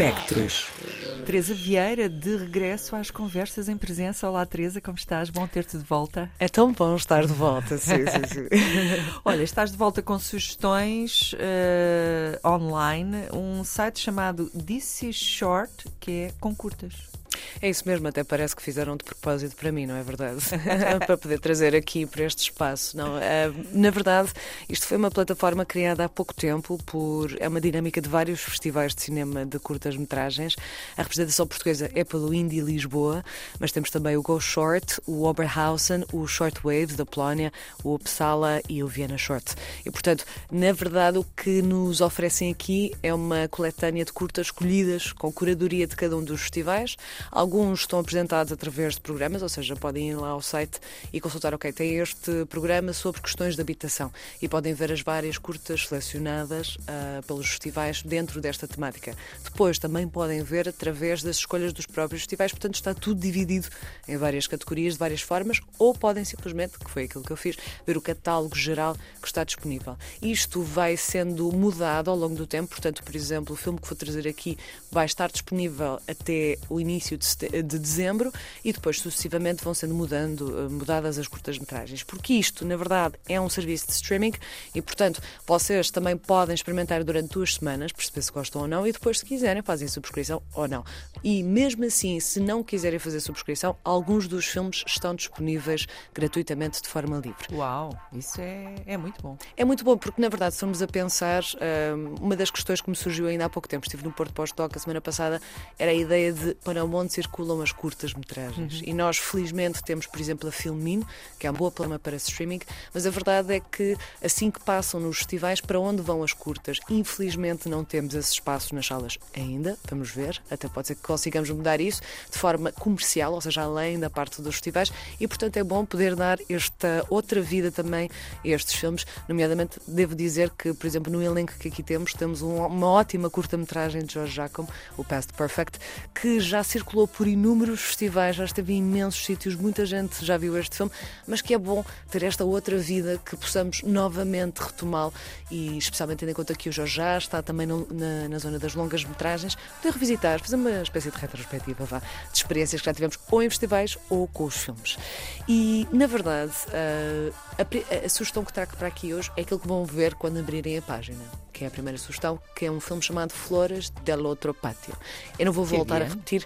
Espectros. Teresa Vieira, de regresso às conversas em presença. Olá, Teresa, como estás? Bom ter-te de volta. É tão bom estar de volta, sim, sim, sim. Olha, estás de volta com sugestões uh, online, um site chamado This is Short, que é com curtas. É isso mesmo, até parece que fizeram de propósito para mim, não é verdade? para poder trazer aqui para este espaço. Não, uh, na verdade, isto foi uma plataforma criada há pouco tempo por é uma dinâmica de vários festivais de cinema de curtas metragens. A representação portuguesa é pelo Indie Lisboa, mas temos também o Go Short, o Oberhausen, o Short Wave da Polónia, o Uppsala e o Vienna Short. E portanto, na verdade, o que nos oferecem aqui é uma coletânea de curtas escolhidas com curadoria de cada um dos festivais. Estão apresentados através de programas, ou seja, podem ir lá ao site e consultar, ok, tem este programa sobre questões de habitação e podem ver as várias curtas selecionadas uh, pelos festivais dentro desta temática. Depois também podem ver através das escolhas dos próprios festivais, portanto está tudo dividido em várias categorias, de várias formas, ou podem simplesmente, que foi aquilo que eu fiz, ver o catálogo geral que está disponível. Isto vai sendo mudado ao longo do tempo, portanto, por exemplo, o filme que vou trazer aqui vai estar disponível até o início de, de dezembro e depois sucessivamente vão sendo mudando, eh, mudadas as curtas-metragens. Porque isto, na verdade, é um serviço de streaming e, portanto, vocês também podem experimentar durante duas semanas, perceber se gostam ou não, e depois, se quiserem, fazem subscrição ou não. E mesmo assim, se não quiserem fazer subscrição, alguns dos filmes estão disponíveis gratuitamente de forma livre. Uau, isso é, é muito bom. É muito bom, porque na verdade, se formos a pensar, eh, uma das questões que me surgiu ainda há pouco tempo, estive no Porto Pós-Doc a semana passada, era a ideia de para onde circulam as curtas-metragens. Uhum. E nós, felizmente, temos, por exemplo, a Filmin, que é uma boa plataforma para streaming, mas a verdade é que assim que passam nos festivais, para onde vão as curtas? Infelizmente não temos esse espaço nas salas ainda, vamos ver, até pode ser que consigamos mudar isso de forma comercial, ou seja, além da parte dos festivais, e portanto é bom poder dar esta outra vida também a estes filmes, nomeadamente devo dizer que, por exemplo, no elenco que aqui temos, temos uma ótima curta-metragem de George Jacob, o Past Perfect, que já circulou por inúmeros festivais, já esteve em imensos sítios, muita gente já viu este filme, mas que é bom ter esta outra vida que possamos novamente retomá-lo. E especialmente tendo em conta que o Jorge já está também no, na, na, zona das longas metragens, poder revisitar, fazer uma espécie de retrospectiva vá, de experiências que já tivemos ou em festivais ou com os filmes. E, na verdade, a, a, a sugestão que trago para aqui hoje é aquilo que vão ver quando abrirem a página, que é a primeira sugestão, que é um filme chamado Flores del Outro Pátio. Eu não vou voltar a repetir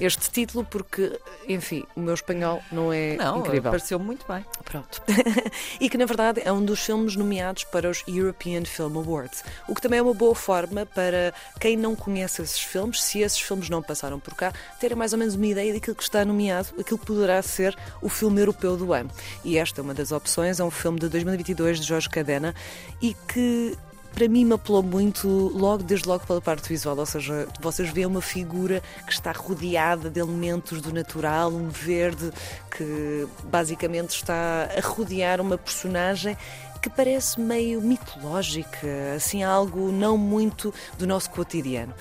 este título porque, enfim, o meu espanhol não é não, incrível. pareceu muito bem. Pronto. e que, na verdade, é um dos filmes nomeados para os European Film Awards, o que também é uma boa forma para quem não conhece esses filmes, se esses filmes não passaram por cá, terem mais ou menos uma ideia daquilo que está nomeado, aquilo que poderá ser o filme europeu do ano. E esta é uma das opções, é um filme de 2022 de Jorge Cadena e que para mim me apelou muito logo, desde logo pela parte visual, ou seja, vocês veem uma figura que está rodeada de elementos do natural, um verde que basicamente está a rodear uma personagem que parece meio mitológica, assim algo não muito do nosso cotidiano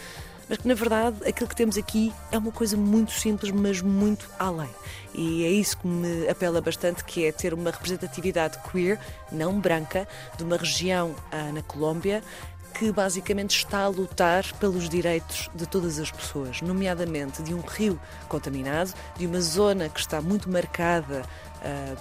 mas que na verdade aquilo que temos aqui é uma coisa muito simples, mas muito além. E é isso que me apela bastante, que é ter uma representatividade queer, não branca, de uma região ah, na Colômbia que basicamente está a lutar pelos direitos de todas as pessoas, nomeadamente de um rio contaminado, de uma zona que está muito marcada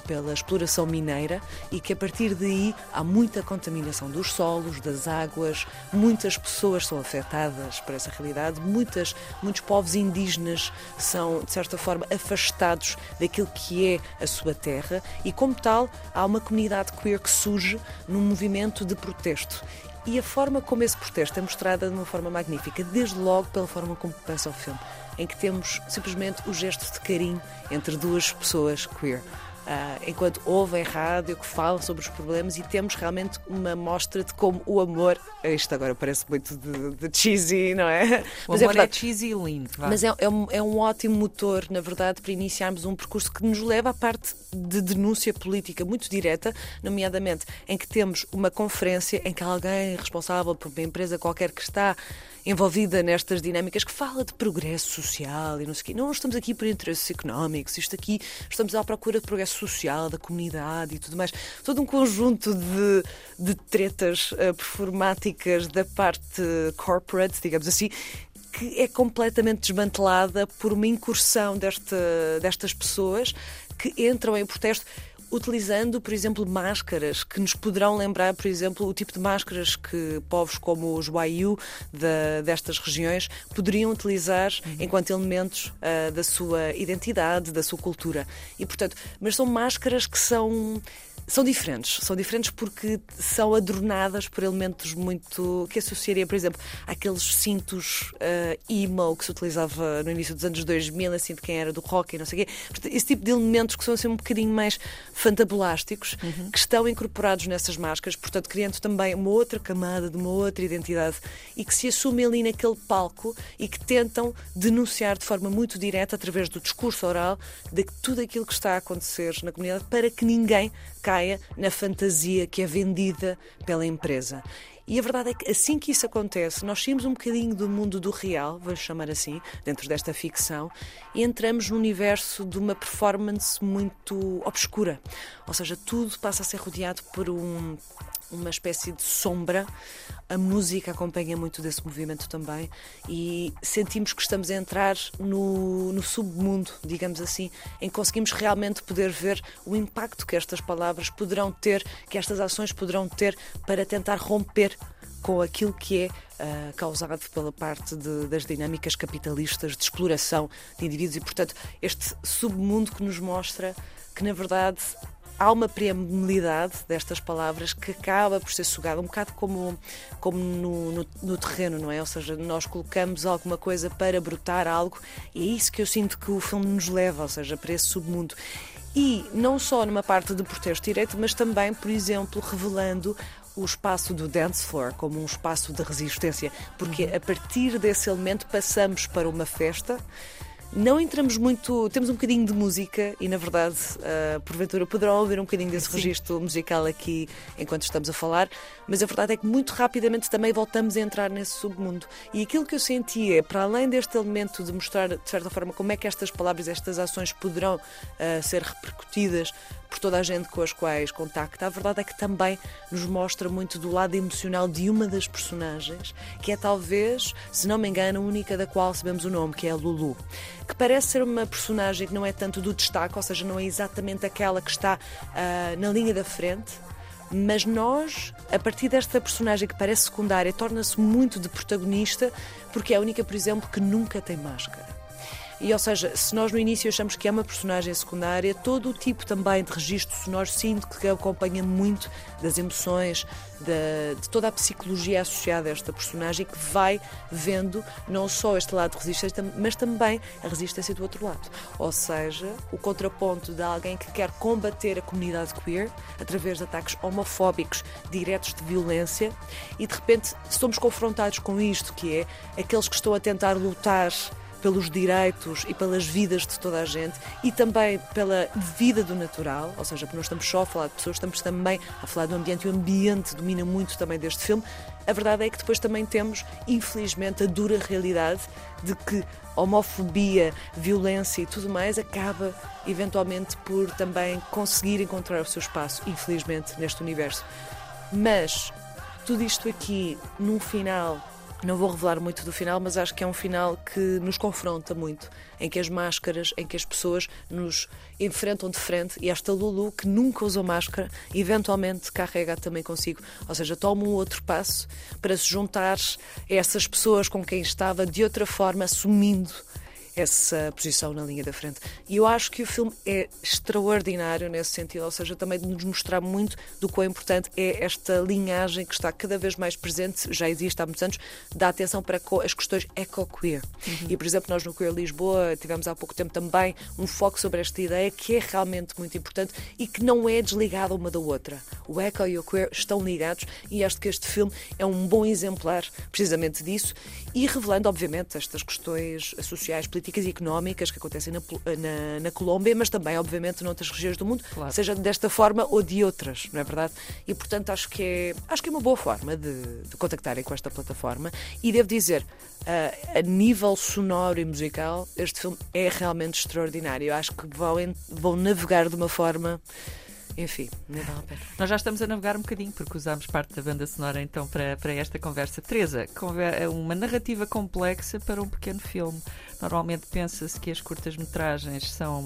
pela exploração mineira e que a partir daí há muita contaminação dos solos, das águas, muitas pessoas são afetadas por essa realidade, muitas, muitos povos indígenas são, de certa forma, afastados daquilo que é a sua terra e, como tal, há uma comunidade queer que surge num movimento de protesto. E a forma como esse protesto é mostrada de uma forma magnífica, desde logo pela forma como começa o filme, em que temos simplesmente o gesto de carinho entre duas pessoas queer. Uh, enquanto ouvem rádio que falam sobre os problemas e temos realmente uma mostra de como o amor. Isto agora parece muito de, de cheesy, não é? O mas é amor é, verdade, é cheesy e lindo. Mas é, é, um, é um ótimo motor, na verdade, para iniciarmos um percurso que nos leva à parte de denúncia política muito direta, nomeadamente em que temos uma conferência em que alguém responsável por uma empresa qualquer que está envolvida nestas dinâmicas que fala de progresso social e não sei o quê. Não estamos aqui por interesses económicos, isto aqui estamos à procura de progresso social, da comunidade e tudo mais. Todo um conjunto de, de tretas uh, performáticas da parte corporate, digamos assim, que é completamente desmantelada por uma incursão desta, destas pessoas que entram em protesto utilizando, por exemplo, máscaras que nos poderão lembrar, por exemplo, o tipo de máscaras que povos como os Waiu de, destas regiões poderiam utilizar uhum. enquanto elementos uh, da sua identidade, da sua cultura. E, portanto, mas são máscaras que são são diferentes, são diferentes porque são adornadas por elementos muito. que associaria, por exemplo, àqueles cintos uh, emo que se utilizava no início dos anos 2000, assim, de quem era do rock e não sei o quê. Esse tipo de elementos que são assim um bocadinho mais fantabulásticos, uhum. que estão incorporados nessas máscaras, portanto, criando também uma outra camada de uma outra identidade e que se assumem ali naquele palco e que tentam denunciar de forma muito direta, através do discurso oral, de tudo aquilo que está a acontecer na comunidade para que ninguém caia na fantasia que é vendida pela empresa. E a verdade é que assim que isso acontece, nós saímos um bocadinho do mundo do real, vamos chamar assim, dentro desta ficção, e entramos no universo de uma performance muito obscura. Ou seja, tudo passa a ser rodeado por um, uma espécie de sombra. A música acompanha muito desse movimento também e sentimos que estamos a entrar no, no submundo, digamos assim, em que conseguimos realmente poder ver o impacto que estas palavras poderão ter, que estas ações poderão ter para tentar romper com aquilo que é uh, causado pela parte de, das dinâmicas capitalistas de exploração de indivíduos e, portanto, este submundo que nos mostra que, na verdade, há uma preambilidade destas palavras que acaba por ser sugada, um bocado como, como no, no, no, terreno, não é? Ou seja, nós colocamos alguma coisa para brotar algo e é isso que eu sinto que o filme nos leva, ou seja, para esse submundo e não só numa parte de protesto direito, mas também, por exemplo, revelando o espaço do dance floor como um espaço de resistência, porque a partir desse elemento passamos para uma festa. Não entramos muito, temos um bocadinho de música e, na verdade, uh, porventura poderão ouvir um bocadinho desse Sim. registro musical aqui enquanto estamos a falar, mas a verdade é que muito rapidamente também voltamos a entrar nesse submundo. E aquilo que eu senti é, para além deste elemento de mostrar, de certa forma, como é que estas palavras, estas ações poderão uh, ser repercutidas por toda a gente com as quais contacta, a verdade é que também nos mostra muito do lado emocional de uma das personagens, que é talvez, se não me engano, a única da qual sabemos o nome, que é a Lulu, que parece ser uma personagem que não é tanto do destaque, ou seja, não é exatamente aquela que está uh, na linha da frente, mas nós, a partir desta personagem que parece secundária, torna-se muito de protagonista, porque é a única, por exemplo, que nunca tem máscara. E, ou seja, se nós no início achamos que é uma personagem secundária, todo o tipo também de registro sonoro sinto que acompanha muito das emoções, de, de, toda a psicologia associada a esta personagem que vai vendo não só este lado de resistência, mas também a resistência do outro lado. Ou seja, o contraponto de alguém que quer combater a comunidade queer através de ataques homofóbicos diretos de violência e de repente somos confrontados com isto, que é aqueles que estão a tentar lutar pelos direitos e pelas vidas de toda a gente e também pela vida do natural, ou seja, porque não estamos só a falar de pessoas, estamos também a falar do ambiente e o ambiente domina muito também deste filme. A verdade é que depois também temos, infelizmente, a dura realidade de que homofobia, violência e tudo mais acaba eventualmente por também conseguir encontrar o seu espaço, infelizmente, neste universo. Mas tudo isto aqui, num final não vou revelar muito do final, mas acho que é um final que nos confronta muito, em que as máscaras, em que as pessoas nos enfrentam de frente e esta Lulu, que nunca usou máscara, eventualmente carrega também consigo. Ou seja, toma um outro passo para se juntar a essas pessoas com quem estava de outra forma, assumindo essa posição na linha da frente. E eu acho que o filme é extraordinário nesse sentido, ou seja, também de nos mostrar muito do quão importante é esta linhagem que está cada vez mais presente, já existe há muitos anos, da atenção para as questões eco-queer. Uhum. E, por exemplo, nós no Queer Lisboa tivemos há pouco tempo também um foco sobre esta ideia que é realmente muito importante e que não é desligada uma da outra. O eco e o queer estão ligados e acho que este filme é um bom exemplar precisamente disso e revelando, obviamente, estas questões sociais, políticas e económicas que acontecem na, na, na Colômbia, mas também, obviamente, noutras regiões do mundo, claro. seja desta forma ou de outras, não é verdade? E, portanto, acho que é, acho que é uma boa forma de, de contactarem com esta plataforma. E devo dizer, a, a nível sonoro e musical, este filme é realmente extraordinário. Eu acho que vão, vão navegar de uma forma enfim, nem vale a pena. Nós já estamos a navegar um bocadinho, porque usámos parte da banda sonora então para, para esta conversa. Teresa, conver- uma narrativa complexa para um pequeno filme. Normalmente pensa-se que as curtas-metragens são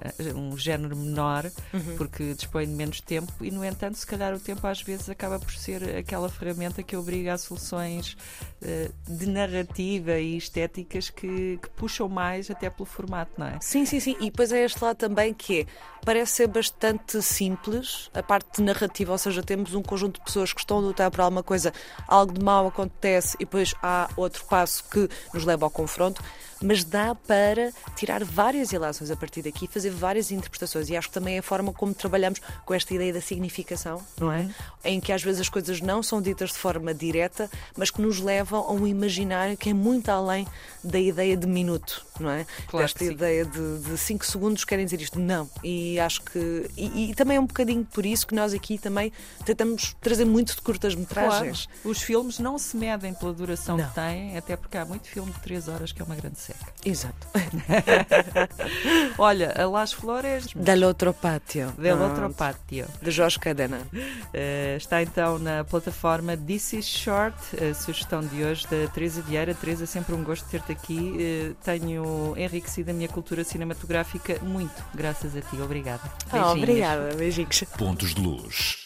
eh, um género menor, porque dispõem de menos tempo, e no entanto, se calhar o tempo às vezes acaba por ser aquela ferramenta que obriga a soluções eh, de narrativa e estéticas que, que puxam mais até pelo formato, não é? Sim, sim, sim. E depois é este lado também que é, parece ser bastante simples a parte narrativa, ou seja, temos um conjunto de pessoas que estão a lutar por alguma coisa, algo de mal acontece e depois há outro passo que nos leva ao confronto, mas dá para tirar várias ilações a partir daqui e fazer várias interpretações. E acho que também é a forma como trabalhamos com esta ideia da significação, não é? Em que às vezes as coisas não são ditas de forma direta, mas que nos levam a um imaginário que é muito além da ideia de minuto, não é? Claro Desta sim. ideia de 5 segundos querem dizer isto. Não. E acho que. E, e também é um bocadinho por isso que nós aqui também tentamos trazer muito de curtas-metragens. Claro, os filmes não se medem pela duração Não. que têm, até porque há muito filme de 3 horas que é uma grande seca. Exato. Olha, a Las Flores Del outro pátio. del outro pátio. De Jorge Cadena. Eh, está então na plataforma This is Short, a sugestão de hoje da Teresa Vieira. Teresa, sempre um gosto de ter-te aqui. Eh, tenho enriquecido a minha cultura cinematográfica muito, graças a ti. Obrigada. Ah, Beijinhos. obrigada. Beijinhos. Pontos de luz.